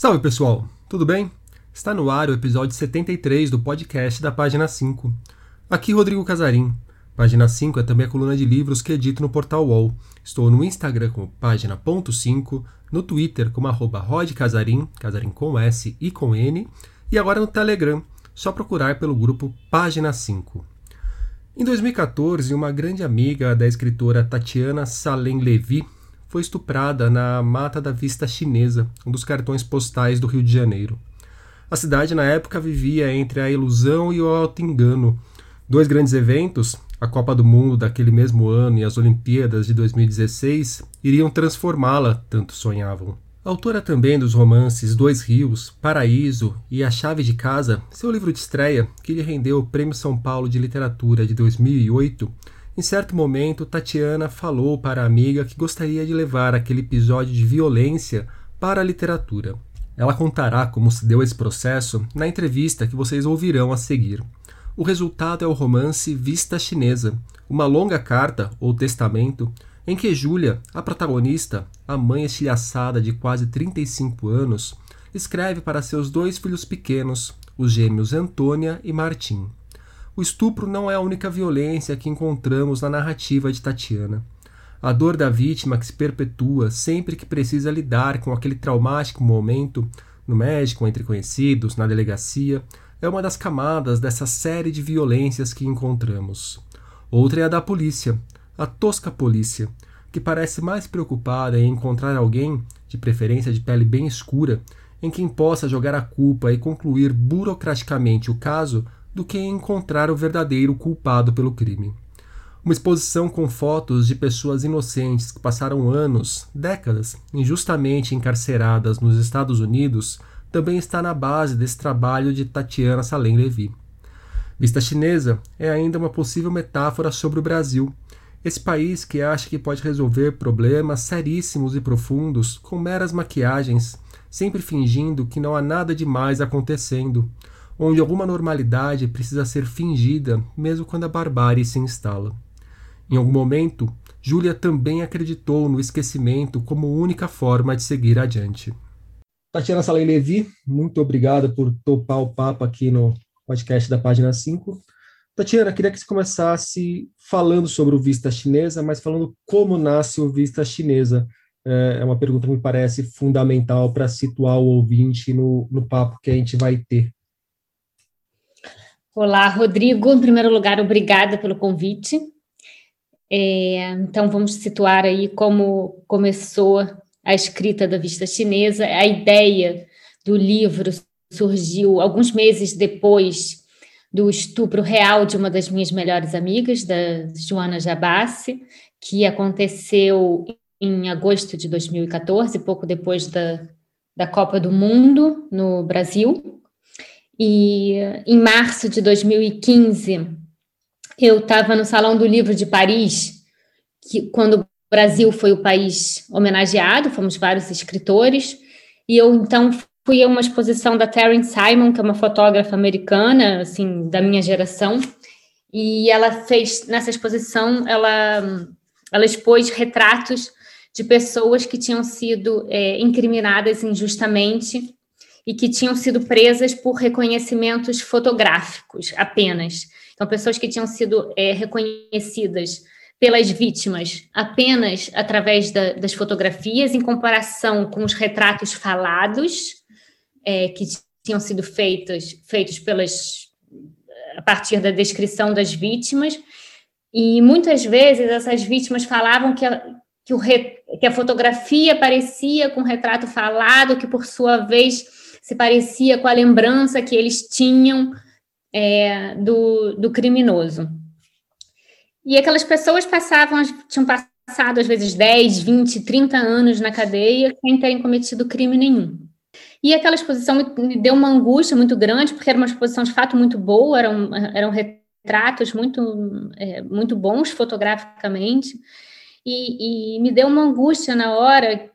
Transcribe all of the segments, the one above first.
Salve pessoal, tudo bem? Está no ar o episódio 73 do podcast da Página 5. Aqui Rodrigo Casarim. Página 5 é também a coluna de livros que edito no portal UOL. Estou no Instagram como página.5, no Twitter como arroba rodcasarim, casarim com S e com N, e agora no Telegram, só procurar pelo grupo Página 5. Em 2014, uma grande amiga da escritora Tatiana Salem Levy foi estuprada na Mata da Vista Chinesa, um dos cartões postais do Rio de Janeiro. A cidade na época vivia entre a ilusão e o auto-engano. Dois grandes eventos, a Copa do Mundo daquele mesmo ano e as Olimpíadas de 2016, iriam transformá-la, tanto sonhavam. Autora também dos romances Dois Rios, Paraíso e A Chave de Casa, seu livro de estreia, que lhe rendeu o Prêmio São Paulo de Literatura de 2008, em certo momento, Tatiana falou para a amiga que gostaria de levar aquele episódio de violência para a literatura. Ela contará como se deu esse processo na entrevista que vocês ouvirão a seguir. O resultado é o romance Vista Chinesa, uma longa carta ou testamento em que Júlia, a protagonista, a mãe estilhaçada de quase 35 anos, escreve para seus dois filhos pequenos, os gêmeos Antônia e Martim. O estupro não é a única violência que encontramos na narrativa de Tatiana. A dor da vítima que se perpetua sempre que precisa lidar com aquele traumático momento, no médico, entre conhecidos, na delegacia, é uma das camadas dessa série de violências que encontramos. Outra é a da polícia, a tosca polícia, que parece mais preocupada em encontrar alguém, de preferência de pele bem escura, em quem possa jogar a culpa e concluir burocraticamente o caso do que encontrar o verdadeiro culpado pelo crime. Uma exposição com fotos de pessoas inocentes que passaram anos, décadas, injustamente encarceradas nos Estados Unidos também está na base desse trabalho de Tatiana Salem Levy. Vista chinesa é ainda uma possível metáfora sobre o Brasil, esse país que acha que pode resolver problemas seríssimos e profundos com meras maquiagens, sempre fingindo que não há nada demais acontecendo, onde alguma normalidade precisa ser fingida mesmo quando a barbárie se instala. Em algum momento, Júlia também acreditou no esquecimento como única forma de seguir adiante. Tatiana Salem Levi, muito obrigada por topar o papo aqui no podcast da página 5. Tatiana, queria que você começasse falando sobre o Vista Chinesa, mas falando como nasce o Vista Chinesa. É, é uma pergunta que me parece fundamental para situar o ouvinte no, no papo que a gente vai ter. Olá, Rodrigo. Em primeiro lugar, obrigada pelo convite. É, então, vamos situar aí como começou a escrita da Vista Chinesa. A ideia do livro surgiu alguns meses depois do estupro real de uma das minhas melhores amigas, da Joana Jabassi, que aconteceu em agosto de 2014, pouco depois da, da Copa do Mundo no Brasil. E em março de 2015, eu estava no Salão do Livro de Paris, que, quando o Brasil foi o país homenageado, fomos vários escritores, e eu então fui a uma exposição da Taryn Simon, que é uma fotógrafa americana, assim, da minha geração, e ela fez, nessa exposição, ela, ela expôs retratos de pessoas que tinham sido é, incriminadas injustamente e que tinham sido presas por reconhecimentos fotográficos apenas. Então, pessoas que tinham sido é, reconhecidas pelas vítimas apenas através da, das fotografias, em comparação com os retratos falados, é, que tinham sido feitos, feitos pelas, a partir da descrição das vítimas. E muitas vezes essas vítimas falavam que a, que, o, que a fotografia parecia com o retrato falado, que por sua vez se parecia com a lembrança que eles tinham é, do, do criminoso. E aquelas pessoas passavam, tinham passado às vezes 10, 20, 30 anos na cadeia sem terem cometido crime nenhum. E aquela exposição me, deu uma angústia muito grande, porque era uma exposição de fato muito boa, eram, eram retratos muito, é, muito bons fotograficamente, e, e me deu uma angústia na hora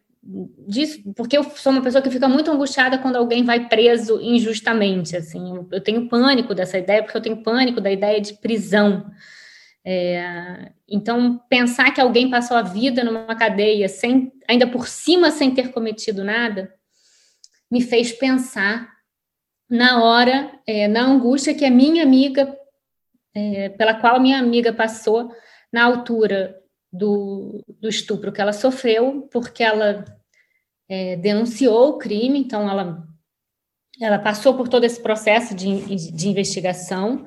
disso, porque eu sou uma pessoa que fica muito angustiada quando alguém vai preso injustamente, assim, eu tenho pânico dessa ideia, porque eu tenho pânico da ideia de prisão. É, então, pensar que alguém passou a vida numa cadeia, sem, ainda por cima sem ter cometido nada, me fez pensar na hora, é, na angústia que a minha amiga, é, pela qual a minha amiga passou na altura do, do estupro que ela sofreu, porque ela é, denunciou o crime, então ela, ela passou por todo esse processo de, de investigação,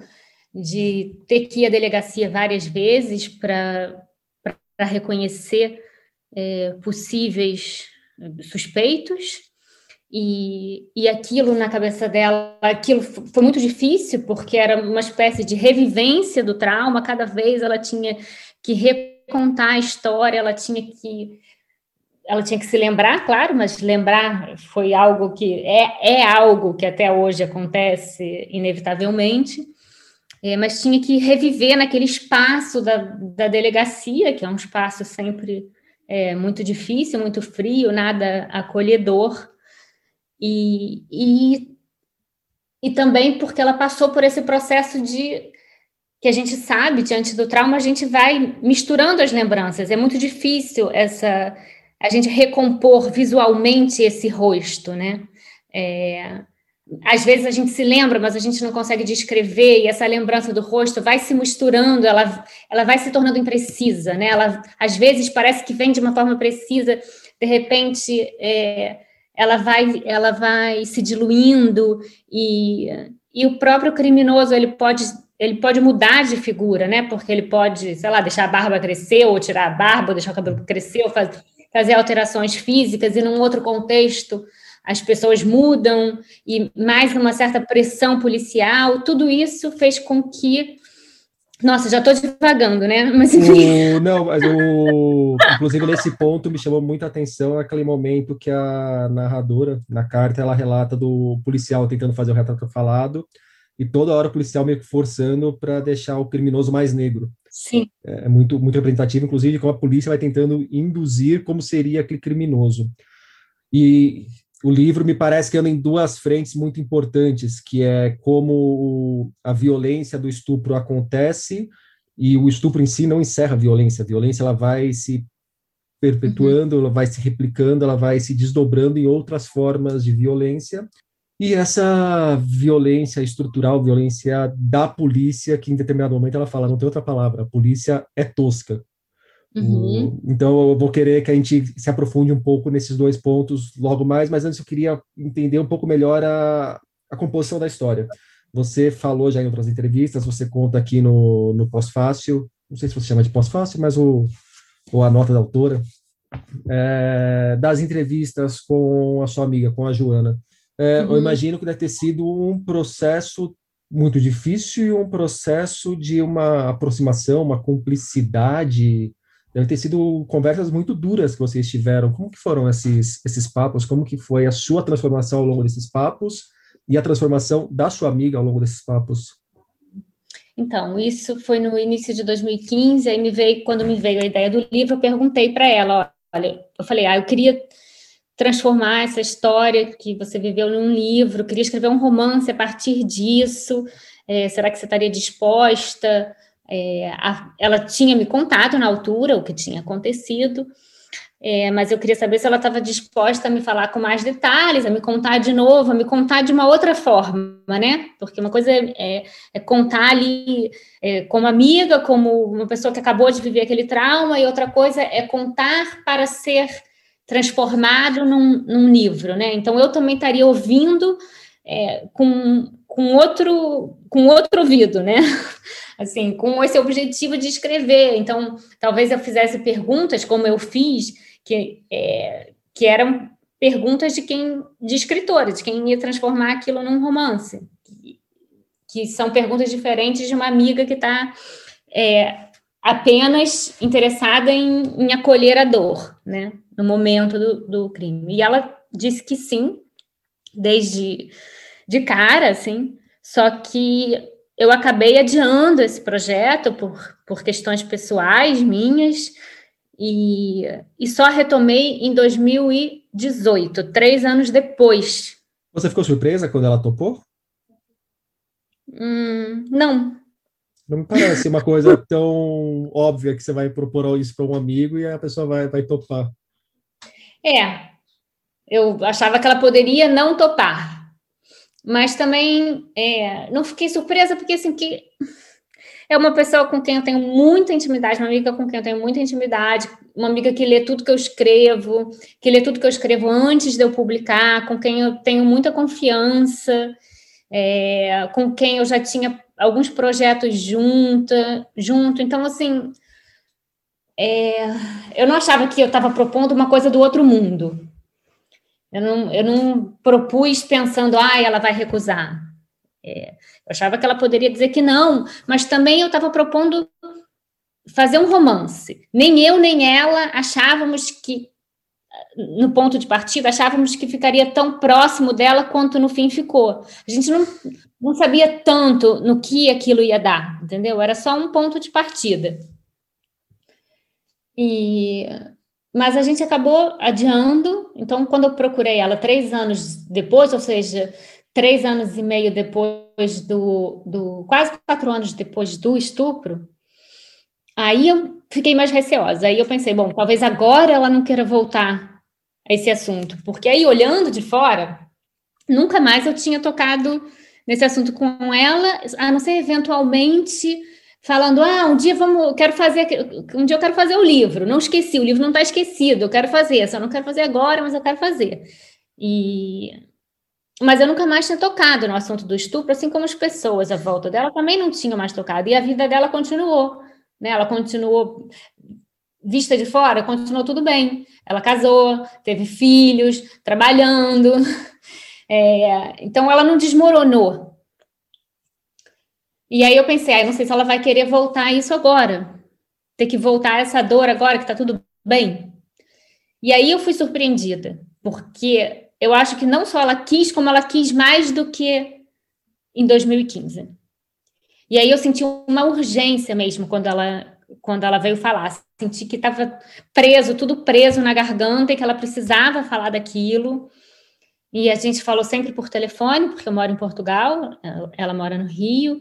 de ter que ir à delegacia várias vezes para reconhecer é, possíveis suspeitos, e, e aquilo na cabeça dela, aquilo foi muito difícil, porque era uma espécie de revivência do trauma, cada vez ela tinha que recontar a história, ela tinha que ela tinha que se lembrar, claro, mas lembrar foi algo que é, é algo que até hoje acontece inevitavelmente, é, mas tinha que reviver naquele espaço da, da delegacia, que é um espaço sempre é, muito difícil, muito frio, nada acolhedor, e, e, e também porque ela passou por esse processo de que a gente sabe, diante do trauma, a gente vai misturando as lembranças. É muito difícil essa a gente recompor visualmente esse rosto, né? É, às vezes a gente se lembra, mas a gente não consegue descrever, e essa lembrança do rosto vai se misturando, ela, ela vai se tornando imprecisa, né? Ela, às vezes parece que vem de uma forma precisa, de repente é, ela, vai, ela vai se diluindo, e, e o próprio criminoso ele pode ele pode mudar de figura, né? Porque ele pode, sei lá, deixar a barba crescer, ou tirar a barba, ou deixar o cabelo crescer, ou fazer, fazer alterações físicas, e num outro contexto as pessoas mudam, e mais uma certa pressão policial, tudo isso fez com que. Nossa, já estou divagando, né? Mas. O, não, mas o, inclusive nesse ponto me chamou muita atenção aquele momento que a narradora, na carta, ela relata do policial tentando fazer o retrato falado, e toda hora o policial meio que forçando para deixar o criminoso mais negro. Sim. É, é muito, muito representativo, inclusive, como a polícia vai tentando induzir como seria aquele criminoso. E o livro me parece que anda em duas frentes muito importantes, que é como a violência do estupro acontece e o estupro em si não encerra a violência. A violência ela vai se perpetuando, uhum. ela vai se replicando, ela vai se desdobrando em outras formas de violência e essa violência estrutural, violência da polícia, que em determinado momento ela fala, não tem outra palavra, a polícia é tosca. Uhum. Então, eu vou querer que a gente se aprofunde um pouco nesses dois pontos logo mais, mas antes eu queria entender um pouco melhor a, a composição da história. Você falou já em outras entrevistas, você conta aqui no, no pós-fácil, não sei se você chama de pós-fácil, mas o, ou a nota da autora, é, das entrevistas com a sua amiga, com a Joana. É, uhum. Eu imagino que deve ter sido um processo muito difícil e um processo de uma aproximação, uma cumplicidade. Deve ter sido conversas muito duras que vocês tiveram. Como que foram esses, esses papos? Como que foi a sua transformação ao longo desses papos e a transformação da sua amiga ao longo desses papos? Então, isso foi no início de 2015, aí me veio, quando me veio a ideia do livro, eu perguntei para ela, olha, eu falei, ah, eu queria transformar essa história que você viveu num livro, queria escrever um romance a partir disso. É, será que você estaria disposta? É, a, ela tinha me contado na altura o que tinha acontecido, é, mas eu queria saber se ela estava disposta a me falar com mais detalhes, a me contar de novo, a me contar de uma outra forma, né? Porque uma coisa é, é, é contar ali é, como amiga, como uma pessoa que acabou de viver aquele trauma, e outra coisa é contar para ser transformado num, num livro, né? Então eu também estaria ouvindo é, com, com outro com outro ouvido, né? Assim, com esse objetivo de escrever. Então, talvez eu fizesse perguntas como eu fiz, que, é, que eram perguntas de quem de escritores, de quem ia transformar aquilo num romance, que, que são perguntas diferentes de uma amiga que está é, apenas interessada em, em acolher a dor, né? No momento do, do crime. E ela disse que sim, desde de cara, assim, só que eu acabei adiando esse projeto por, por questões pessoais minhas e, e só retomei em 2018, três anos depois. Você ficou surpresa quando ela topou? Hum, não. Não me parece uma coisa tão óbvia que você vai propor isso para um amigo e a pessoa vai, vai topar. É, eu achava que ela poderia não topar. Mas também é, não fiquei surpresa, porque assim, que é uma pessoa com quem eu tenho muita intimidade, uma amiga com quem eu tenho muita intimidade, uma amiga que lê tudo que eu escrevo, que lê tudo que eu escrevo antes de eu publicar, com quem eu tenho muita confiança, é, com quem eu já tinha alguns projetos junta, junto. Então, assim, é, eu não achava que eu estava propondo uma coisa do outro mundo. Eu não, eu não propus pensando, ah, ela vai recusar. É, eu achava que ela poderia dizer que não, mas também eu estava propondo fazer um romance. Nem eu nem ela achávamos que, no ponto de partida, achávamos que ficaria tão próximo dela quanto no fim ficou. A gente não, não sabia tanto no que aquilo ia dar, entendeu? Era só um ponto de partida. E mas a gente acabou adiando. Então, quando eu procurei ela três anos depois, ou seja, três anos e meio depois do, do quase quatro anos depois do estupro, aí eu fiquei mais receosa. Aí eu pensei, bom, talvez agora ela não queira voltar a esse assunto, porque aí olhando de fora, nunca mais eu tinha tocado nesse assunto com ela, a não ser eventualmente falando, ah, um dia vamos, quero fazer, um dia eu quero fazer o livro, não esqueci, o livro não está esquecido, eu quero fazer, só não quero fazer agora, mas eu quero fazer. E mas eu nunca mais tinha tocado no assunto do estupro, assim como as pessoas à volta dela também não tinham mais tocado, e a vida dela continuou, né? Ela continuou vista de fora, continuou tudo bem. Ela casou, teve filhos, trabalhando. É, então ela não desmoronou, e aí eu pensei, ah, não sei se ela vai querer voltar isso agora. Ter que voltar essa dor agora que tá tudo bem. E aí eu fui surpreendida, porque eu acho que não só ela quis, como ela quis mais do que em 2015. E aí eu senti uma urgência mesmo quando ela quando ela veio falar, senti que estava preso, tudo preso na garganta e que ela precisava falar daquilo. E a gente falou sempre por telefone, porque eu moro em Portugal, ela mora no Rio.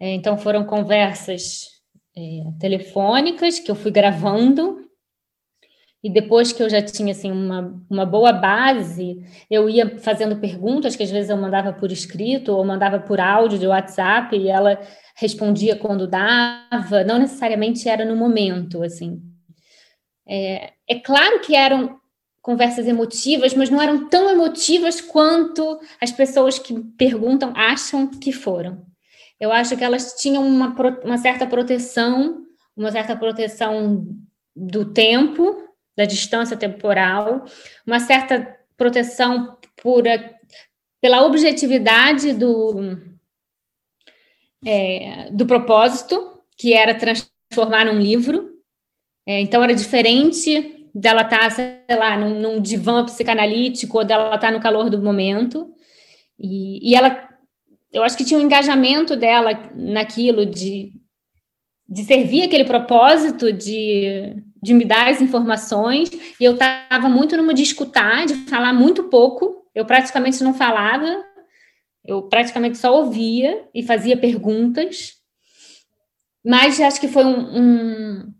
É, então foram conversas é, telefônicas que eu fui gravando. E depois que eu já tinha assim uma, uma boa base, eu ia fazendo perguntas que às vezes eu mandava por escrito ou mandava por áudio de WhatsApp e ela respondia quando dava, não necessariamente era no momento, assim. É, é claro que eram conversas emotivas, mas não eram tão emotivas quanto as pessoas que perguntam acham que foram eu acho que elas tinham uma, uma certa proteção, uma certa proteção do tempo, da distância temporal, uma certa proteção pela objetividade do, é, do propósito, que era transformar num livro. É, então, era diferente dela estar, tá, sei lá, num, num divã psicanalítico ou dela estar tá no calor do momento. E, e ela eu acho que tinha um engajamento dela naquilo de, de servir aquele propósito de, de me dar as informações, e eu estava muito numa de escutar, de falar muito pouco, eu praticamente não falava, eu praticamente só ouvia e fazia perguntas, mas acho que foi um, um,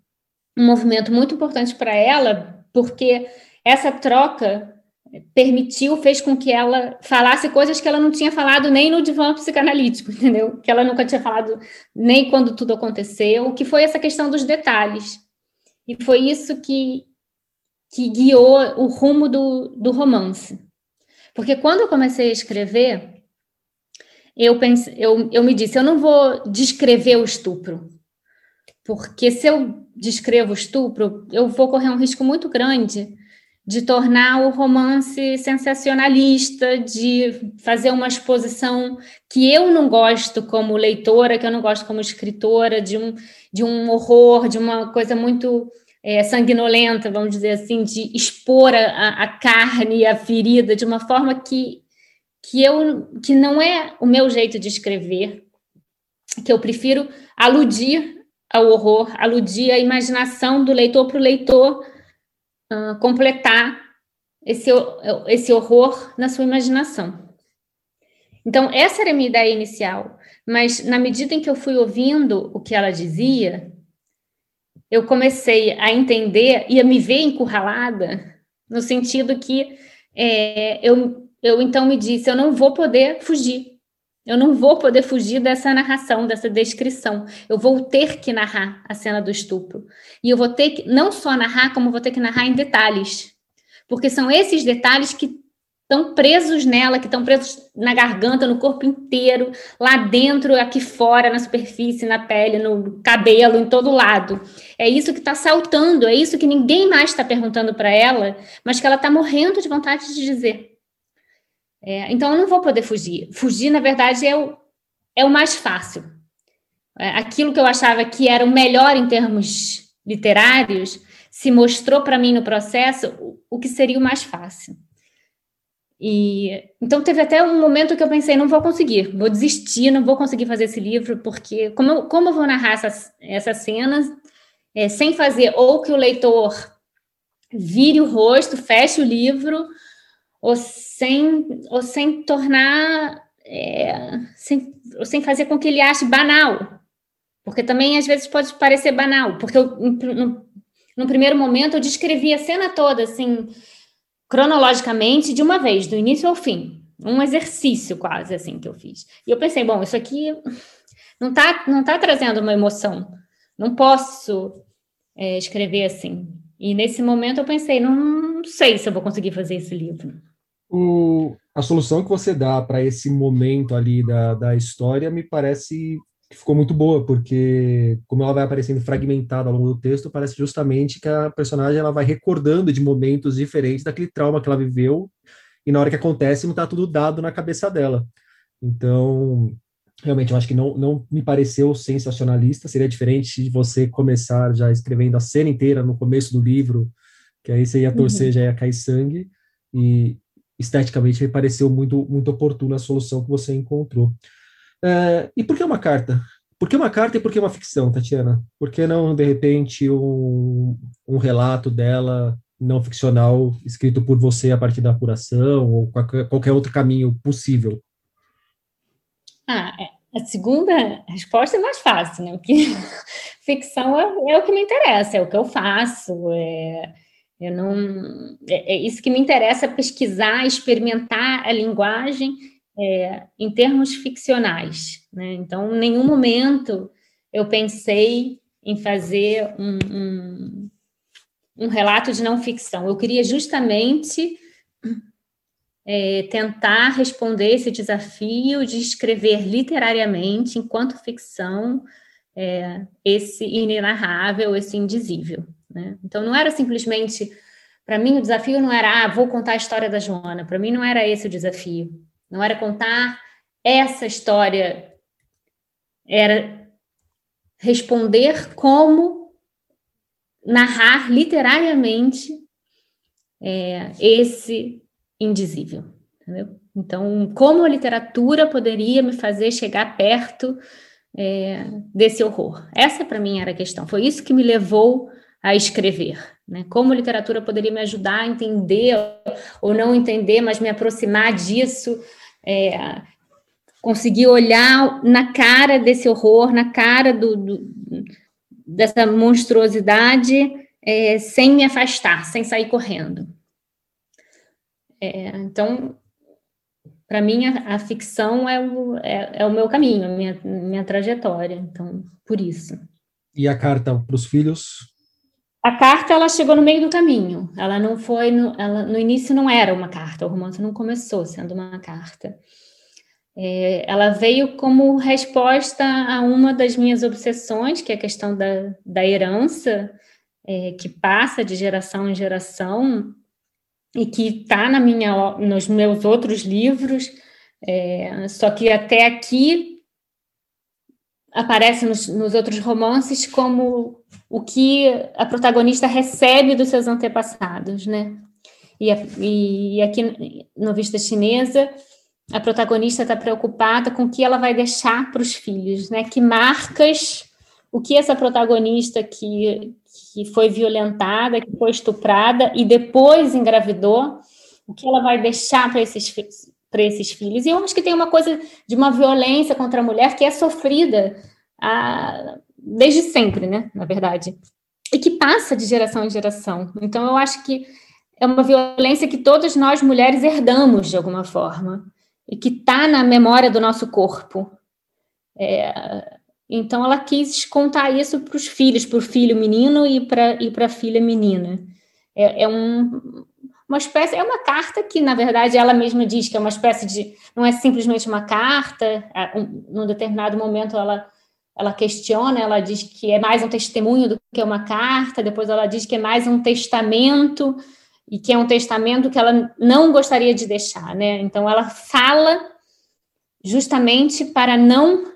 um movimento muito importante para ela, porque essa troca permitiu, fez com que ela falasse coisas que ela não tinha falado nem no divã psicanalítico, entendeu? Que ela nunca tinha falado nem quando tudo aconteceu, que foi essa questão dos detalhes. E foi isso que, que guiou o rumo do, do romance. Porque quando eu comecei a escrever, eu, pense, eu, eu me disse, eu não vou descrever o estupro, porque se eu descrevo o estupro, eu vou correr um risco muito grande de tornar o romance sensacionalista, de fazer uma exposição que eu não gosto como leitora, que eu não gosto como escritora, de um, de um horror, de uma coisa muito é, sanguinolenta, vamos dizer assim, de expor a, a carne e a ferida de uma forma que, que, eu, que não é o meu jeito de escrever, que eu prefiro aludir ao horror, aludir à imaginação do leitor para o leitor completar esse, esse horror na sua imaginação. Então, essa era a minha ideia inicial, mas na medida em que eu fui ouvindo o que ela dizia, eu comecei a entender e a me ver encurralada, no sentido que é, eu, eu então me disse: eu não vou poder fugir. Eu não vou poder fugir dessa narração, dessa descrição. Eu vou ter que narrar a cena do estupro. E eu vou ter que não só narrar, como vou ter que narrar em detalhes. Porque são esses detalhes que estão presos nela, que estão presos na garganta, no corpo inteiro, lá dentro, aqui fora, na superfície, na pele, no cabelo, em todo lado. É isso que está saltando, é isso que ninguém mais está perguntando para ela, mas que ela está morrendo de vontade de dizer. É, então, eu não vou poder fugir. Fugir, na verdade, é o, é o mais fácil. É, aquilo que eu achava que era o melhor em termos literários se mostrou para mim no processo o, o que seria o mais fácil. E então teve até um momento que eu pensei, não vou conseguir, vou desistir, não vou conseguir fazer esse livro, porque como eu, como eu vou narrar essas, essas cenas é, sem fazer ou que o leitor vire o rosto, feche o livro, ou sem, ou sem tornar, é, sem, ou sem fazer com que ele ache banal. Porque também às vezes pode parecer banal, porque eu, no, no primeiro momento eu descrevi a cena toda, assim, cronologicamente, de uma vez, do início ao fim. Um exercício quase, assim, que eu fiz. E eu pensei, bom, isso aqui não está não tá trazendo uma emoção. Não posso é, escrever assim. E nesse momento eu pensei, não, não sei se eu vou conseguir fazer esse livro o, a solução que você dá para esse momento ali da, da história me parece que ficou muito boa, porque como ela vai aparecendo fragmentada ao longo do texto, parece justamente que a personagem ela vai recordando de momentos diferentes daquele trauma que ela viveu, e na hora que acontece não está tudo dado na cabeça dela. Então, realmente, eu acho que não, não me pareceu sensacionalista, seria diferente de você começar já escrevendo a cena inteira no começo do livro, que aí você ia torcer, uhum. já ia cair sangue, e, esteticamente me pareceu muito, muito oportuna a solução que você encontrou. É, e por que uma carta? Por que uma carta e por que uma ficção, Tatiana? Por que não, de repente, um, um relato dela não ficcional escrito por você a partir da apuração ou qualquer, qualquer outro caminho possível? Ah, é. A segunda resposta é mais fácil, né? Porque ficção é, é, o que me interessa, é o que eu faço, é, eu não. É, é isso que me interessa pesquisar, experimentar a linguagem é, em termos ficcionais. Né? Então, em nenhum momento eu pensei em fazer um, um, um relato de não ficção. Eu queria justamente é, tentar responder esse desafio de escrever literariamente, enquanto ficção, é, esse inenarrável, esse indizível. Né? Então, não era simplesmente. Para mim, o desafio não era, ah, vou contar a história da Joana. Para mim, não era esse o desafio. Não era contar essa história. Era responder como narrar literariamente é, esse indizível. Entendeu? Então, como a literatura poderia me fazer chegar perto é, desse horror? Essa, para mim, era a questão. Foi isso que me levou a escrever. Né? Como a literatura poderia me ajudar a entender ou não entender, mas me aproximar disso, é, conseguir olhar na cara desse horror, na cara do, do dessa monstruosidade, é, sem me afastar, sem sair correndo. É, então, para mim, a, a, ficção é o, é, é o meu caminho, minha, minha trajetória. Então, por isso. E a carta para os filhos? A carta ela chegou no meio do caminho. Ela não foi no, ela, no início não era uma carta. O romance não começou sendo uma carta. É, ela veio como resposta a uma das minhas obsessões, que é a questão da, da herança, é, que passa de geração em geração e que está na minha, nos meus outros livros. É, só que até aqui aparece nos, nos outros romances como o que a protagonista recebe dos seus antepassados, né? E, e, e aqui no Vista Chinesa, a protagonista está preocupada com o que ela vai deixar para os filhos, né? Que marcas, o que essa protagonista que, que foi violentada, que foi estuprada e depois engravidou, o que ela vai deixar para esses, para esses filhos. E eu acho que tem uma coisa de uma violência contra a mulher que é sofrida a, desde sempre, né? Na verdade. E que passa de geração em geração. Então, eu acho que é uma violência que todas nós mulheres herdamos de alguma forma e que está na memória do nosso corpo. É, então, ela quis contar isso para os filhos, para o filho menino e para e a filha menina. É, é um, uma espécie, é uma carta que, na verdade, ela mesma diz que é uma espécie de. Não é simplesmente uma carta, é, um, num determinado momento ela, ela questiona, ela diz que é mais um testemunho do que uma carta, depois ela diz que é mais um testamento, e que é um testamento que ela não gostaria de deixar, né? Então ela fala justamente para não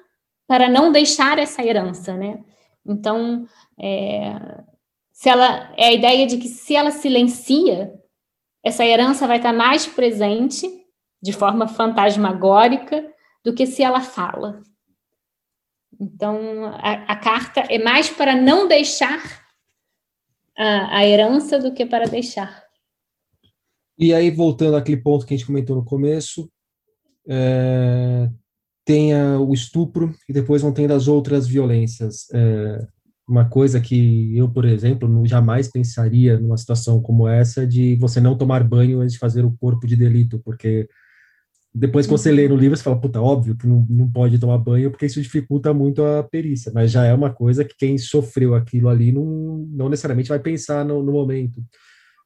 para não deixar essa herança, né? Então, é, se ela é a ideia de que se ela silencia, essa herança vai estar mais presente de forma fantasmagórica do que se ela fala. Então, a, a carta é mais para não deixar a, a herança do que para deixar. E aí, voltando àquele ponto que a gente comentou no começo, é, tem o estupro e depois vão tendo as outras violências. É, uma coisa que eu, por exemplo, jamais pensaria numa situação como essa de você não tomar banho antes de fazer o corpo de delito, porque depois que você lê no livro, você fala, puta, óbvio que não, não pode tomar banho, porque isso dificulta muito a perícia, mas já é uma coisa que quem sofreu aquilo ali não, não necessariamente vai pensar no, no momento.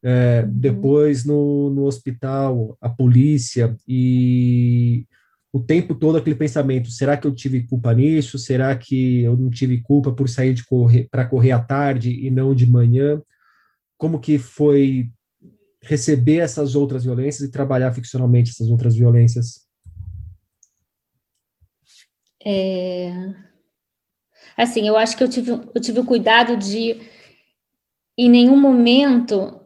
É, depois no, no hospital, a polícia e o tempo todo aquele pensamento: será que eu tive culpa nisso? Será que eu não tive culpa por sair de correr para correr à tarde e não de manhã? Como que foi receber essas outras violências e trabalhar ficcionalmente essas outras violências? É... Assim, eu acho que eu tive, eu tive o cuidado de, em nenhum momento,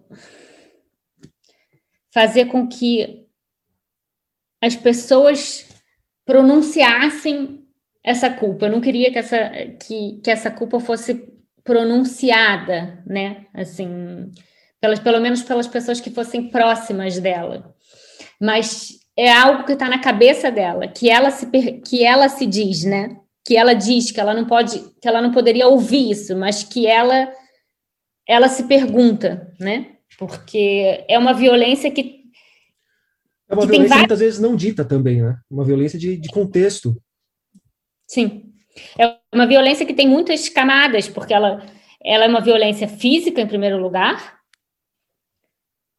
fazer com que as pessoas pronunciassem essa culpa. Eu não queria que essa, que, que essa culpa fosse pronunciada, né? Assim, pelas, pelo menos pelas pessoas que fossem próximas dela. Mas é algo que está na cabeça dela, que ela se que ela se diz, né? Que ela diz que ela não pode, que ela não poderia ouvir isso, mas que ela ela se pergunta, né? Porque é uma violência que é uma violência várias... muitas vezes não dita também, né? Uma violência de, de contexto. Sim. É uma violência que tem muitas camadas, porque ela, ela é uma violência física, em primeiro lugar,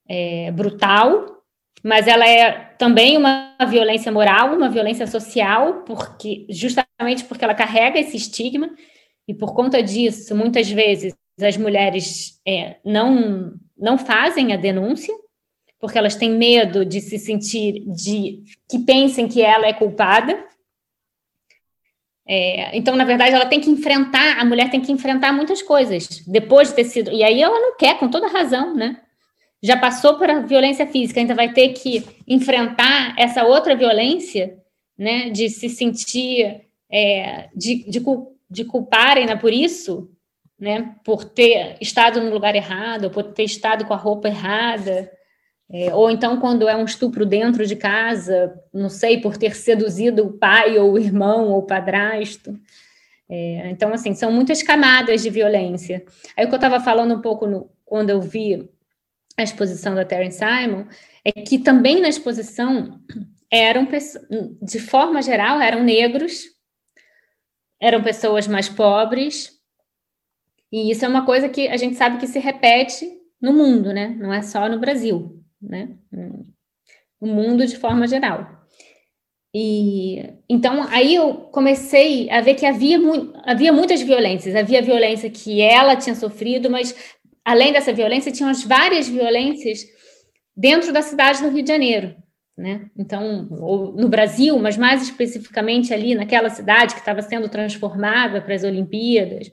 é brutal, mas ela é também uma violência moral, uma violência social, porque justamente porque ela carrega esse estigma, e por conta disso, muitas vezes as mulheres é, não, não fazem a denúncia, porque elas têm medo de se sentir, de que pensem que ela é culpada. É, então, na verdade, ela tem que enfrentar, a mulher tem que enfrentar muitas coisas depois de ter sido. E aí ela não quer, com toda razão, né? Já passou por violência física, ainda vai ter que enfrentar essa outra violência, né? De se sentir, é, de, de, de culparem né, por isso, né? Por ter estado no lugar errado, por ter estado com a roupa errada. É, ou então, quando é um estupro dentro de casa, não sei, por ter seduzido o pai ou o irmão ou o padrasto. É, então, assim, são muitas camadas de violência. Aí o que eu estava falando um pouco no, quando eu vi a exposição da Terence Simon é que também na exposição eram, de forma geral, eram negros, eram pessoas mais pobres, e isso é uma coisa que a gente sabe que se repete no mundo, né? Não é só no Brasil né? O mundo de forma geral. E então aí eu comecei a ver que havia, mu havia muitas violências, havia violência que ela tinha sofrido, mas além dessa violência, tinham várias violências dentro da cidade do Rio de Janeiro, né? Então, no Brasil, mas mais especificamente ali naquela cidade que estava sendo transformada para as Olimpíadas.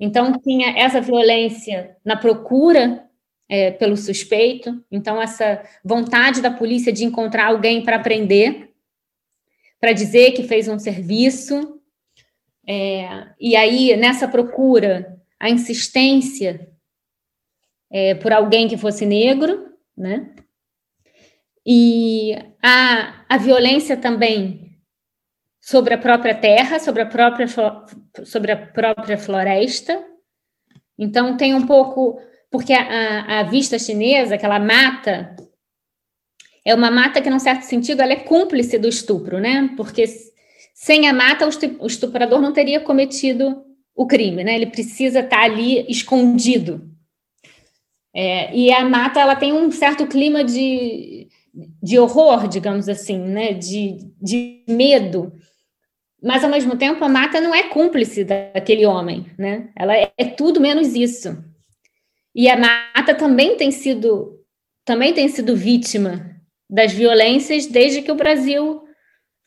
Então, tinha essa violência na procura é, pelo suspeito. Então, essa vontade da polícia de encontrar alguém para prender, para dizer que fez um serviço. É, e aí, nessa procura, a insistência é, por alguém que fosse negro, né? E a, a violência também sobre a própria terra, sobre a própria, sobre a própria floresta. Então, tem um pouco porque a, a, vista chinesa, aquela mata, é uma mata que, num certo sentido, ela é cúmplice do estupro, né? Porque sem a mata, o estuprador não teria cometido o crime, né? Ele precisa estar ali escondido. É, e a mata, ela tem um certo clima de, de horror, digamos assim, né? De, de medo. Mas, ao mesmo tempo, a mata não é cúmplice daquele homem, né? Ela é, é tudo menos isso. E a mata também tem sido também tem sido vítima das violências desde que o Brasil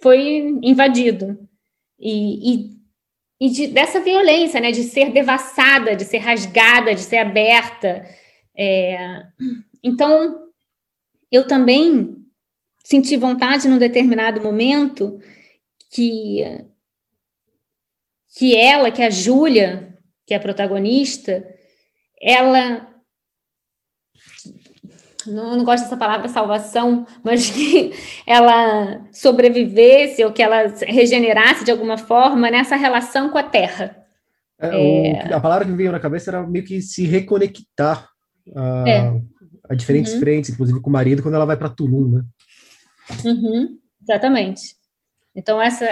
foi invadido. E, e, e de, dessa violência, né, de ser devassada, de ser rasgada, de ser aberta. É, então, eu também senti vontade, num determinado momento, que, que ela, que a Júlia, que é a protagonista, ela não, não gosto dessa palavra salvação, mas que ela sobrevivesse ou que ela regenerasse de alguma forma nessa relação com a terra. É, é... a palavra que me veio na cabeça era meio que se reconectar a, é. a diferentes uhum. frentes, inclusive com o marido, quando ela vai para Tulum, né? Uhum. Exatamente. Então, essa,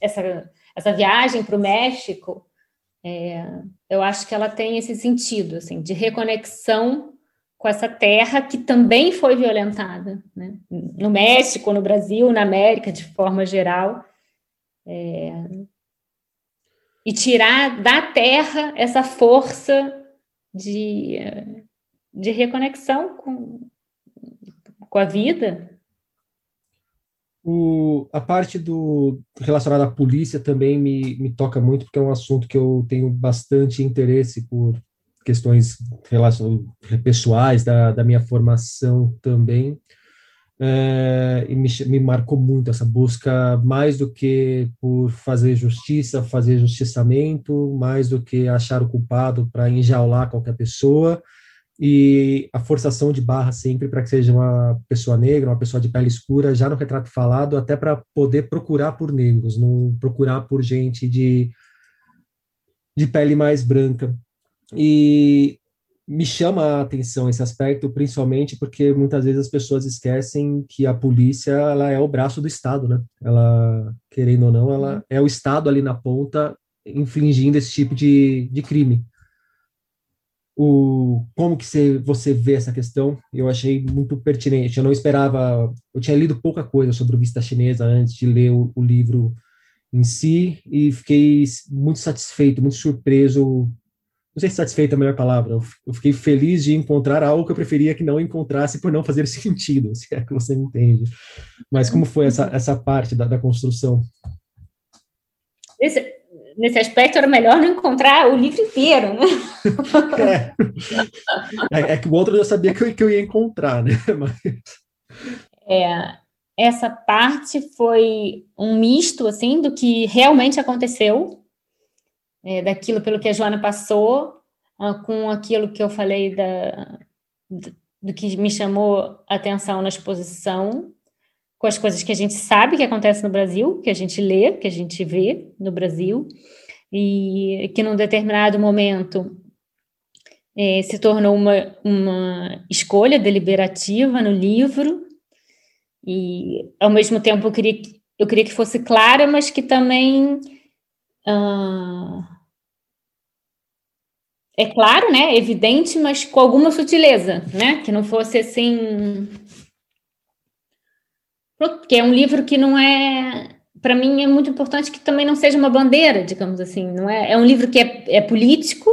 essa, essa viagem para o México, é, eu acho que ela tem esse sentido, assim, de reconexão com essa terra que também foi violentada, né? no México, no Brasil, na América, de forma geral. É... E tirar da terra essa força de, de reconexão com, com a vida. O, a parte do relacionada à polícia também me, me toca muito, porque é um assunto que eu tenho bastante interesse por questões pessoais da, da minha formação também. É, e me, me marcou muito essa busca, mais do que por fazer justiça, fazer justiçamento, mais do que achar o culpado para enjaular qualquer pessoa, e a forçação de barra sempre para que seja uma pessoa negra, uma pessoa de pele escura, já no retrato falado, até para poder procurar por negros, não procurar por gente de, de pele mais branca. E me chama a atenção esse aspecto, principalmente porque muitas vezes as pessoas esquecem que a polícia ela é o braço do Estado, né? Ela, querendo ou não, ela é o Estado ali na ponta infligindo esse tipo de, de crime. O, como que você, você vê essa questão? Eu achei muito pertinente. Eu não esperava, eu tinha lido pouca coisa sobre o Vista Chinesa antes de ler o, o livro em si e fiquei muito satisfeito, muito surpreso não sei se satisfeita é a melhor palavra, eu fiquei feliz de encontrar algo que eu preferia que não encontrasse por não fazer sentido, se é que você me entende. Mas como foi essa, essa parte da, da construção? Nesse, nesse aspecto, era melhor não encontrar o livro inteiro, né? É, é, é que o outro eu sabia que eu, que eu ia encontrar, né? Mas... É, essa parte foi um misto, assim, do que realmente aconteceu, é, daquilo pelo que a Joana passou, uh, com aquilo que eu falei da, do que me chamou a atenção na exposição, com as coisas que a gente sabe que acontece no Brasil, que a gente lê, que a gente vê no Brasil, e que num determinado momento é, se tornou uma, uma escolha deliberativa no livro, e ao mesmo tempo eu queria, eu queria que fosse clara, mas que também Uh, é claro, né? Evidente, mas com alguma sutileza, né? Que não fosse assim. Porque é um livro que não é. Para mim é muito importante que também não seja uma bandeira, digamos assim. Não é, é um livro que é, é político,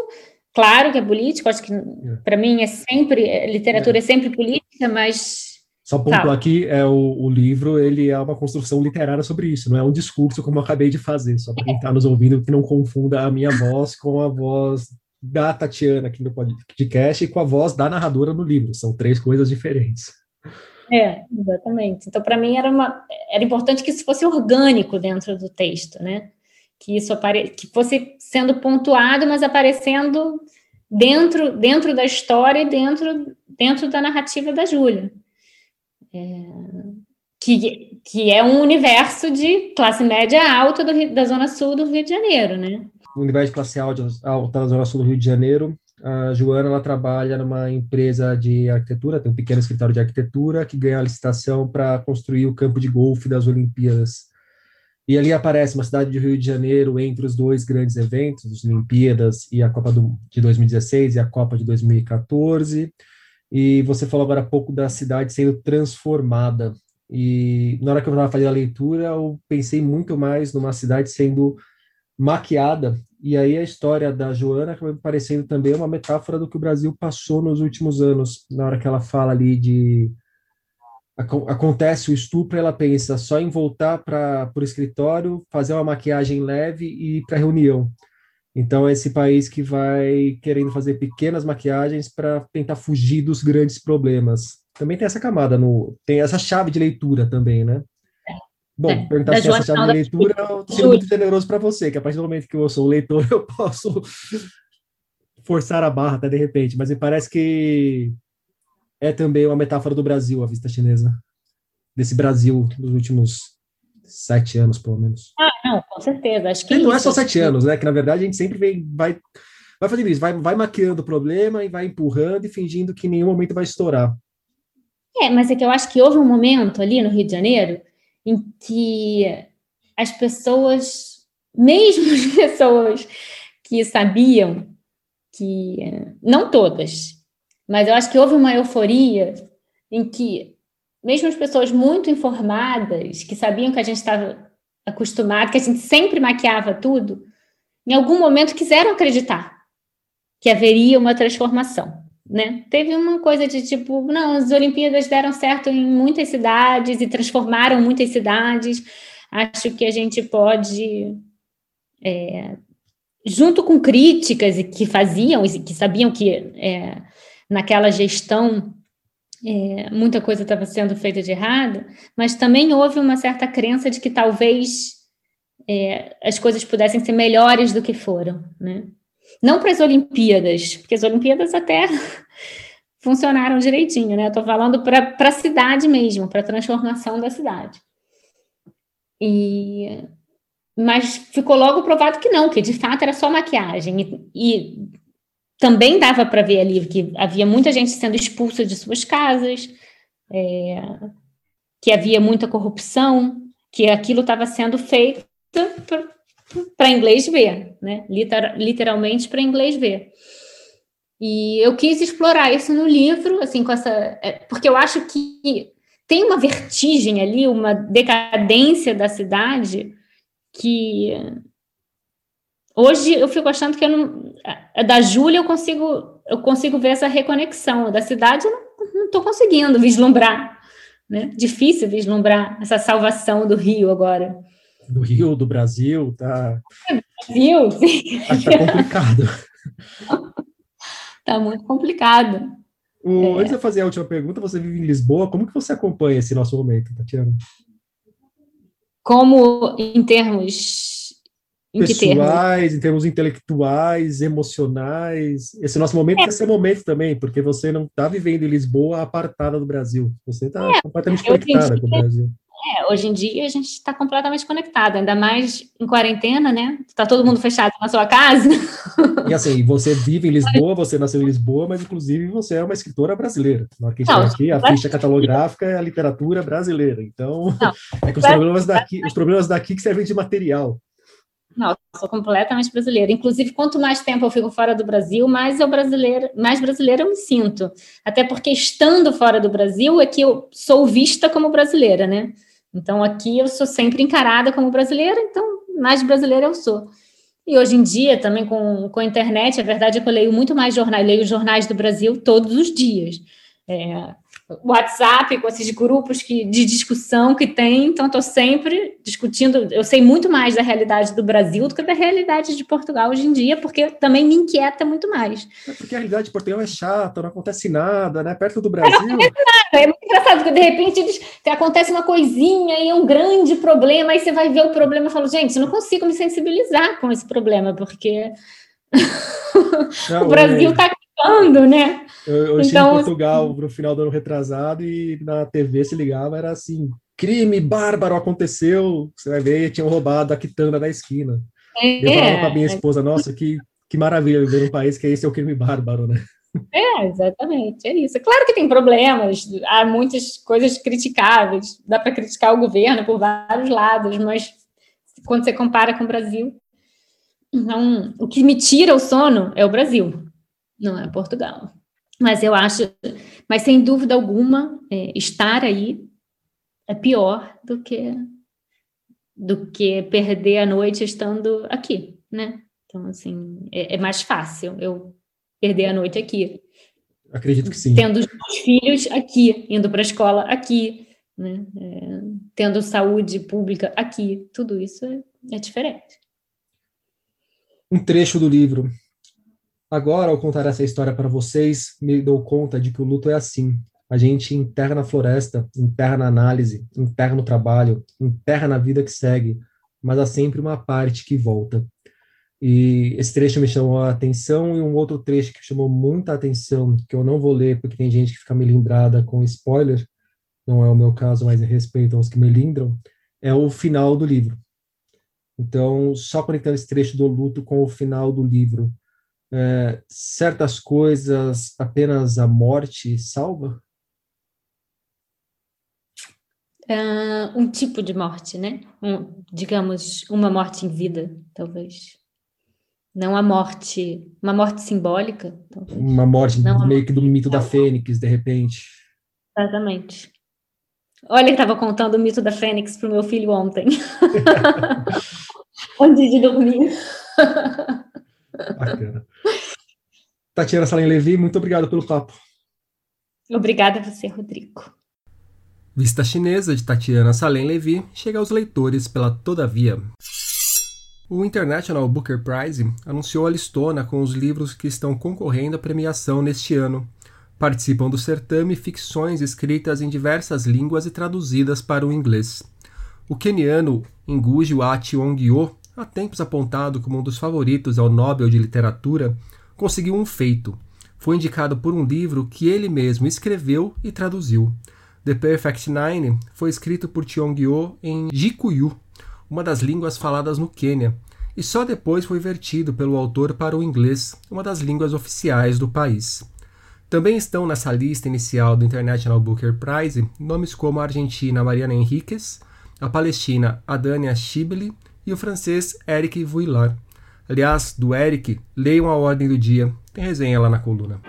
claro que é político. Acho que é. para mim é sempre literatura é. é sempre política, mas só pontuar aqui, é o, o, livro, ele é uma construção literária sobre isso, não é um discurso como eu acabei de fazer, só para quem está nos ouvindo, que não confunda a minha voz com a voz da Tatiana aqui no podcast e com a voz da narradora no livro, são três coisas diferentes. É, exatamente. Então, para mim, era, uma, era importante que isso fosse orgânico dentro do texto, né? Que isso apare, que fosse sendo pontuado, mas aparecendo dentro, dentro da história e dentro, dentro da narrativa da Júlia. É, que, que é um universo de classe média alta do, da Zona Sul do Rio de Janeiro, né? O universo de classe alta, alta da Zona Sul do Rio de Janeiro, A Joana ela trabalha numa empresa de arquitetura, tem um pequeno escritório de arquitetura que ganha a licitação para construir o campo de golfe das Olimpíadas. E ali aparece uma cidade de Rio de Janeiro entre os dois grandes eventos, as Olimpíadas e a Copa do, de 2016 e a Copa de 2014. E você falou agora há pouco da cidade sendo transformada. E na hora que eu estava fazendo a leitura, eu pensei muito mais numa cidade sendo maquiada. E aí a história da Joana acaba me parecendo também uma metáfora do que o Brasil passou nos últimos anos, na hora que ela fala ali de acontece o estupro, ela pensa só em voltar para o escritório, fazer uma maquiagem leve e ir para reunião. Então, é esse país que vai querendo fazer pequenas maquiagens para tentar fugir dos grandes problemas. Também tem essa camada, no, tem essa chave de leitura também, né? Bom, é, perguntar se essa de leitura, eu sendo muito generoso para você, que a partir do momento que eu sou leitor, eu posso forçar a barra até de repente, mas me parece que é também uma metáfora do Brasil, a vista chinesa. Desse Brasil dos últimos sete anos, pelo menos. Ah, não, com certeza. Acho que não é só sete anos, né? Que na verdade a gente sempre vem, vai, vai fazendo isso, vai, vai maquiando o problema e vai empurrando e fingindo que em nenhum momento vai estourar. É, mas é que eu acho que houve um momento ali no Rio de Janeiro em que as pessoas, mesmo as pessoas que sabiam que, não todas, mas eu acho que houve uma euforia em que, mesmo as pessoas muito informadas, que sabiam que a gente estava acostumado, que a gente sempre maquiava tudo, em algum momento quiseram acreditar que haveria uma transformação. Né? Teve uma coisa de tipo, não, as Olimpíadas deram certo em muitas cidades e transformaram muitas cidades. Acho que a gente pode, é, junto com críticas que faziam que sabiam que é, naquela gestão é, muita coisa estava sendo feita de errado, mas também houve uma certa crença de que talvez é, as coisas pudessem ser melhores do que foram, né? Não para as Olimpíadas, porque as Olimpíadas até funcionaram direitinho, né? Estou falando para a cidade mesmo, para a transformação da cidade. E mas ficou logo provado que não, que de fato era só maquiagem. E, e também dava para ver ali que havia muita gente sendo expulsa de suas casas, é, que havia muita corrupção, que aquilo estava sendo feito para inglês ver, né? Liter, literalmente para inglês ver. E eu quis explorar isso no livro, assim, com essa. É, porque eu acho que tem uma vertigem ali, uma decadência da cidade que hoje eu fico achando que eu não, da Júlia eu consigo eu consigo ver essa reconexão, da cidade eu não estou conseguindo vislumbrar, né? Difícil vislumbrar essa salvação do Rio agora do Rio, do Brasil, tá. Brasil, sim. Tá, tá complicado. tá muito complicado. O, é. Antes de eu fazer a última pergunta, você vive em Lisboa, como que você acompanha esse nosso momento, Tatiana? Como em termos em pessoais, termos? em termos intelectuais, emocionais. Esse nosso momento é. seu momento também, porque você não está vivendo em Lisboa apartada do Brasil. Você está é, completamente conectada com o Brasil. É, hoje em dia a gente está completamente conectado, ainda mais em quarentena, né? Está todo mundo fechado na sua casa. E assim, você vive em Lisboa, você nasceu em Lisboa, mas inclusive você é uma escritora brasileira. Na hora que Não, aqui, a ficha catalográfica é a literatura brasileira. Então, Não, é que os problemas daqui, os problemas daqui que servem de material. Não, sou completamente brasileira. Inclusive, quanto mais tempo eu fico fora do Brasil, mais eu brasileira, mais brasileira eu me sinto. Até porque estando fora do Brasil é que eu sou vista como brasileira, né? Então, aqui eu sou sempre encarada como brasileira, então, mais brasileira eu sou. E hoje em dia, também com, com a internet, a verdade é que eu leio muito mais jornais, leio jornais do Brasil todos os dias. É, WhatsApp, com esses grupos que, de discussão que tem, então estou sempre discutindo. Eu sei muito mais da realidade do Brasil do que da realidade de Portugal hoje em dia, porque também me inquieta muito mais. É porque a realidade de Portugal é chata, não acontece nada, né? Perto do Brasil. Não acontece nada. É muito engraçado, porque de repente eles, acontece uma coisinha e é um grande problema, aí você vai ver o problema e fala, gente, eu não consigo me sensibilizar com esse problema, porque não, o Brasil está é... acabando, né? Eu, eu então, estive em Portugal assim, no final do ano retrasado e na TV se ligava, era assim, crime bárbaro aconteceu, você vai ver, tinham roubado a quitanda da esquina. É, eu falava com a minha esposa, nossa, que, que que maravilha viver num país que esse é o crime bárbaro, né? É, exatamente, é isso. Claro que tem problemas, há muitas coisas criticáveis, dá para criticar o governo por vários lados, mas quando você compara com o Brasil, não, o que me tira o sono é o Brasil, não é Portugal. Mas eu acho, mas sem dúvida alguma, é, estar aí é pior do que do que perder a noite estando aqui, né? Então, assim, é, é mais fácil eu perder a noite aqui. Acredito que sim. Tendo os meus filhos aqui, indo para a escola aqui, né? É, tendo saúde pública aqui, tudo isso é, é diferente. Um trecho do livro Agora, ao contar essa história para vocês, me dou conta de que o luto é assim. A gente enterra na floresta, enterra na análise, enterra no trabalho, enterra na vida que segue, mas há sempre uma parte que volta. E esse trecho me chamou a atenção, e um outro trecho que chamou muita atenção, que eu não vou ler porque tem gente que fica melindrada com spoiler, não é o meu caso, mas respeito aos que melindram, é o final do livro. Então, só conectando esse trecho do luto com o final do livro, é, certas coisas apenas a morte salva? Uh, um tipo de morte, né? Um, digamos, uma morte em vida, talvez. Não a morte, uma morte simbólica. Talvez. Uma morte Não meio que do mito da Fênix, de repente. Exatamente. Olha, eu estava contando o mito da Fênix para o meu filho ontem. Antes de dormir. Bacana. Tatiana Salim Levi, muito obrigado pelo papo. Obrigada a você, Rodrigo. Vista Chinesa de Tatiana Salem Levi chega aos leitores pela Todavia. O International Booker Prize anunciou a listona com os livros que estão concorrendo à premiação neste ano. Participam do certame ficções escritas em diversas línguas e traduzidas para o inglês. O keniano Ngugi wa Thiong'o há tempos apontado como um dos favoritos ao Nobel de Literatura, conseguiu um feito. Foi indicado por um livro que ele mesmo escreveu e traduziu. The Perfect Nine foi escrito por Tiongyo em Gikuyu, uma das línguas faladas no Quênia, e só depois foi vertido pelo autor para o inglês, uma das línguas oficiais do país. Também estão nessa lista inicial do International Booker Prize nomes como a argentina Mariana Henriquez, a palestina Adania Shibli e o francês Eric Vuillard. Aliás, do Eric, leiam a ordem do dia. Tem resenha lá na coluna.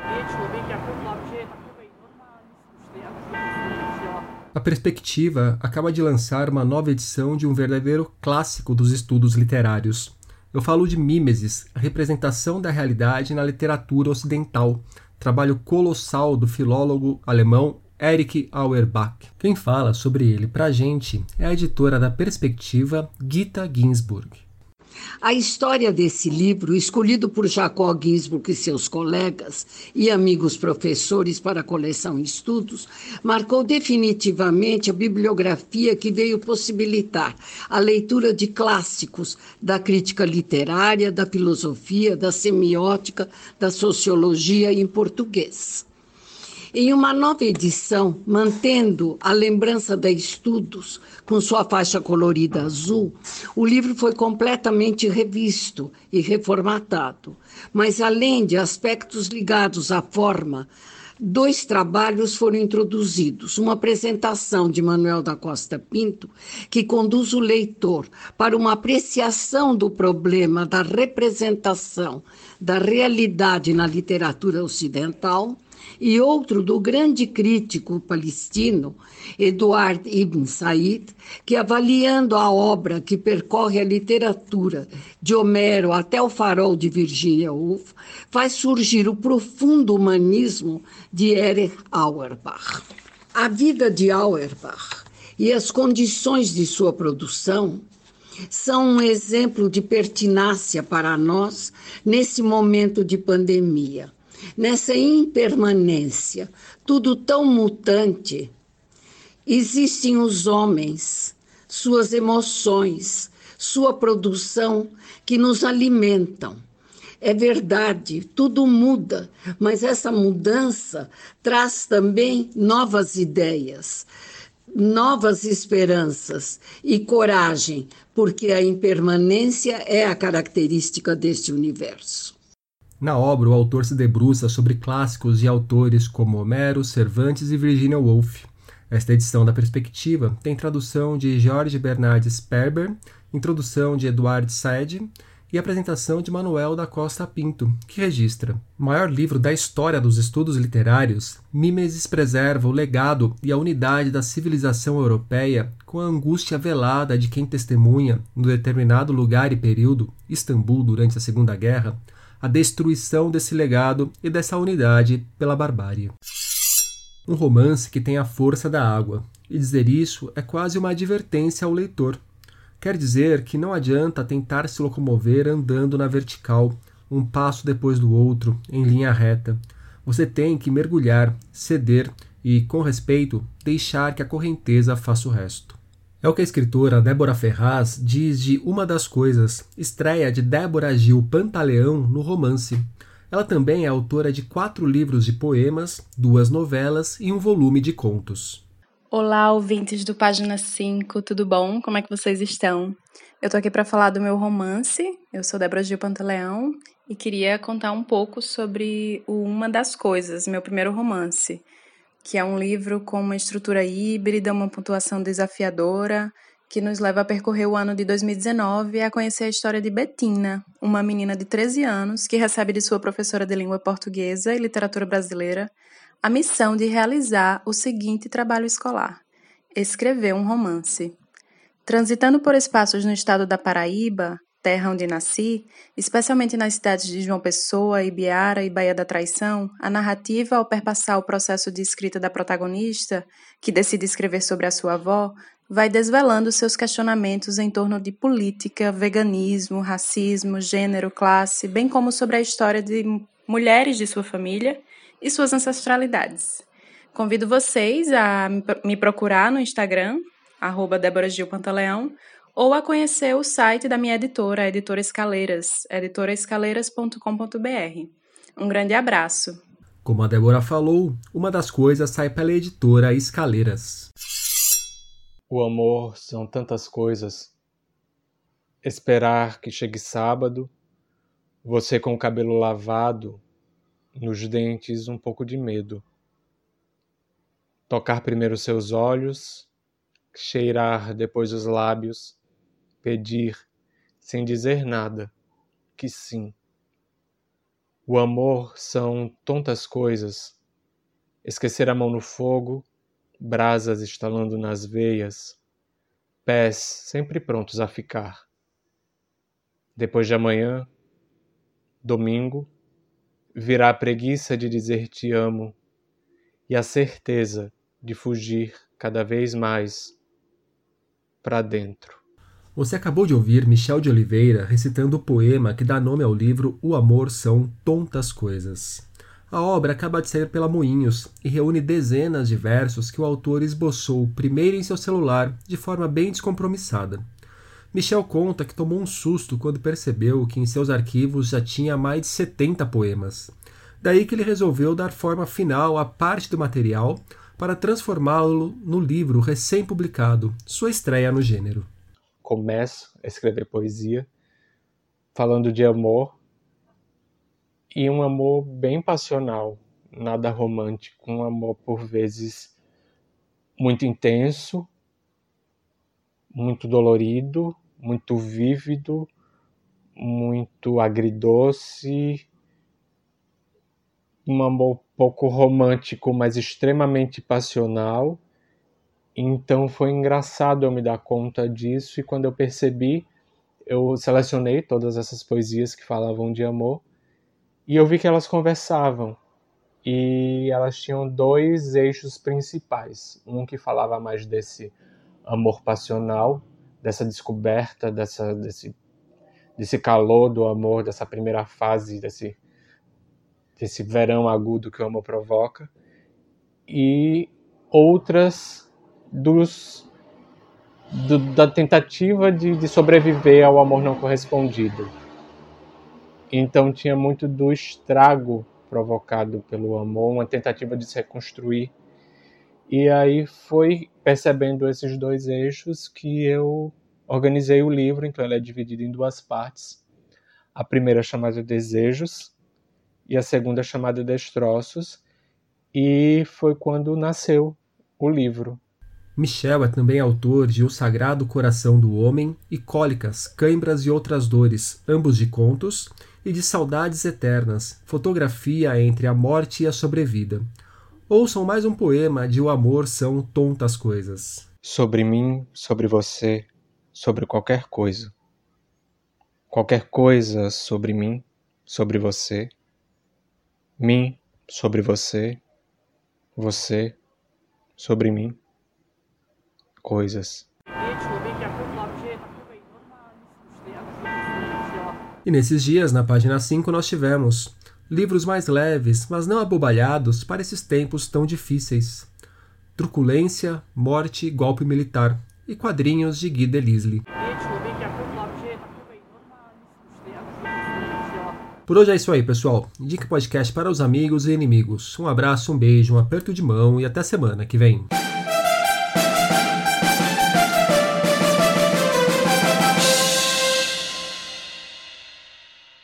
A Perspectiva acaba de lançar uma nova edição de um verdadeiro clássico dos estudos literários. Eu falo de Mimesis, a representação da realidade na literatura ocidental, trabalho colossal do filólogo alemão Eric Auerbach. Quem fala sobre ele para a gente é a editora da Perspectiva, Gita Ginsburg. A história desse livro, escolhido por Jacó Ginsburg e seus colegas e amigos professores para a coleção Estudos, marcou definitivamente a bibliografia que veio possibilitar a leitura de clássicos da crítica literária, da filosofia, da semiótica, da sociologia em português. Em uma nova edição, mantendo a lembrança da Estudos com sua faixa colorida azul, o livro foi completamente revisto e reformatado. Mas, além de aspectos ligados à forma, dois trabalhos foram introduzidos. Uma apresentação de Manuel da Costa Pinto, que conduz o leitor para uma apreciação do problema da representação da realidade na literatura ocidental e outro do grande crítico palestino Eduard Ibn Said, que avaliando a obra que percorre a literatura de Homero até o farol de Virginia Woolf, faz surgir o profundo humanismo de Erich Auerbach. A vida de Auerbach e as condições de sua produção são um exemplo de pertinácia para nós nesse momento de pandemia nessa impermanência, tudo tão mutante, existem os homens, suas emoções, sua produção que nos alimentam. É verdade, tudo muda, mas essa mudança traz também novas ideias, novas esperanças e coragem, porque a impermanência é a característica deste universo. Na obra, o autor se debruça sobre clássicos de autores como Homero, Cervantes e Virginia Woolf. Esta edição da Perspectiva tem tradução de Jorge Bernard Sperber, introdução de Eduard Said e apresentação de Manuel da Costa Pinto, que registra: maior livro da história dos estudos literários, Mimesis preserva o legado e a unidade da civilização europeia com a angústia velada de quem testemunha, no determinado lugar e período, Istambul durante a Segunda Guerra, a destruição desse legado e dessa unidade pela barbárie. Um romance que tem a força da água, e dizer isso é quase uma advertência ao leitor Quer dizer que não adianta tentar se locomover andando na vertical, um passo depois do outro, em linha reta. Você tem que mergulhar, ceder e, com respeito, deixar que a correnteza faça o resto. É o que a escritora Débora Ferraz diz de Uma das Coisas, estreia de Débora Gil Pantaleão no romance. Ela também é autora de quatro livros de poemas, duas novelas e um volume de contos. Olá, ouvintes do Página 5, tudo bom? Como é que vocês estão? Eu tô aqui para falar do meu romance. Eu sou Débora Gil Pantaleão e queria contar um pouco sobre o Uma das Coisas, meu primeiro romance, que é um livro com uma estrutura híbrida, uma pontuação desafiadora, que nos leva a percorrer o ano de 2019 e a conhecer a história de Betina, uma menina de 13 anos que recebe de sua professora de língua portuguesa e literatura brasileira a missão de realizar o seguinte trabalho escolar: escrever um romance. Transitando por espaços no estado da Paraíba, terra onde nasci, especialmente nas cidades de João Pessoa, Ibiara e Baía da Traição, a narrativa, ao perpassar o processo de escrita da protagonista, que decide escrever sobre a sua avó, vai desvelando seus questionamentos em torno de política, veganismo, racismo, gênero, classe, bem como sobre a história de mulheres de sua família e suas ancestralidades. Convido vocês a me procurar no Instagram, arroba Débora Gil Pantaleão, ou a conhecer o site da minha editora, a Editora Escaleiras, editoraescaleiras.com.br. Um grande abraço. Como a Débora falou, uma das coisas sai pela editora Escaleiras. O amor são tantas coisas. Esperar que chegue sábado, você com o cabelo lavado, nos dentes um pouco de medo. Tocar primeiro seus olhos, cheirar depois os lábios, pedir, sem dizer nada, que sim. O amor são tontas coisas. Esquecer a mão no fogo, brasas estalando nas veias, pés sempre prontos a ficar. Depois de amanhã, domingo, virá a preguiça de dizer te amo e a certeza de fugir cada vez mais para dentro. Você acabou de ouvir Michel de Oliveira recitando o poema que dá nome ao livro O Amor São Tontas Coisas. A obra acaba de sair pela Moinhos e reúne dezenas de versos que o autor esboçou primeiro em seu celular de forma bem descompromissada. Michel conta que tomou um susto quando percebeu que em seus arquivos já tinha mais de 70 poemas. Daí que ele resolveu dar forma final a parte do material para transformá-lo no livro recém-publicado, sua estreia no gênero. Começo a escrever poesia falando de amor e um amor bem passional, nada romântico, um amor por vezes muito intenso, muito dolorido, muito vívido, muito agridoce, um amor pouco romântico, mas extremamente passional. Então foi engraçado eu me dar conta disso e quando eu percebi, eu selecionei todas essas poesias que falavam de amor e eu vi que elas conversavam. E elas tinham dois eixos principais. Um que falava mais desse amor passional, dessa descoberta, dessa, desse, desse calor do amor, dessa primeira fase, desse, desse verão agudo que o amor provoca, e outras dos, do, da tentativa de, de sobreviver ao amor não correspondido. Então tinha muito do estrago provocado pelo amor, uma tentativa de se reconstruir e aí foi percebendo esses dois eixos que eu organizei o livro, então ele é dividido em duas partes. A primeira é chamada Desejos, e a segunda chamada Destroços, e foi quando nasceu o livro. Michel é também autor de O Sagrado Coração do Homem e Cólicas, Cãibras e Outras Dores, ambos de contos, e de Saudades Eternas, fotografia entre a morte e a sobrevida. Ouçam mais um poema de O Amor São Tontas Coisas. Sobre mim, sobre você, sobre qualquer coisa. Qualquer coisa sobre mim, sobre você. Mim, sobre você. Você, sobre mim. Coisas. E nesses dias, na página 5, nós tivemos livros mais leves, mas não abobalhados para esses tempos tão difíceis. Truculência, Morte, Golpe Militar e quadrinhos de Guy Delisle. Por hoje é isso aí, pessoal. Indique podcast para os amigos e inimigos. Um abraço, um beijo, um aperto de mão e até semana que vem.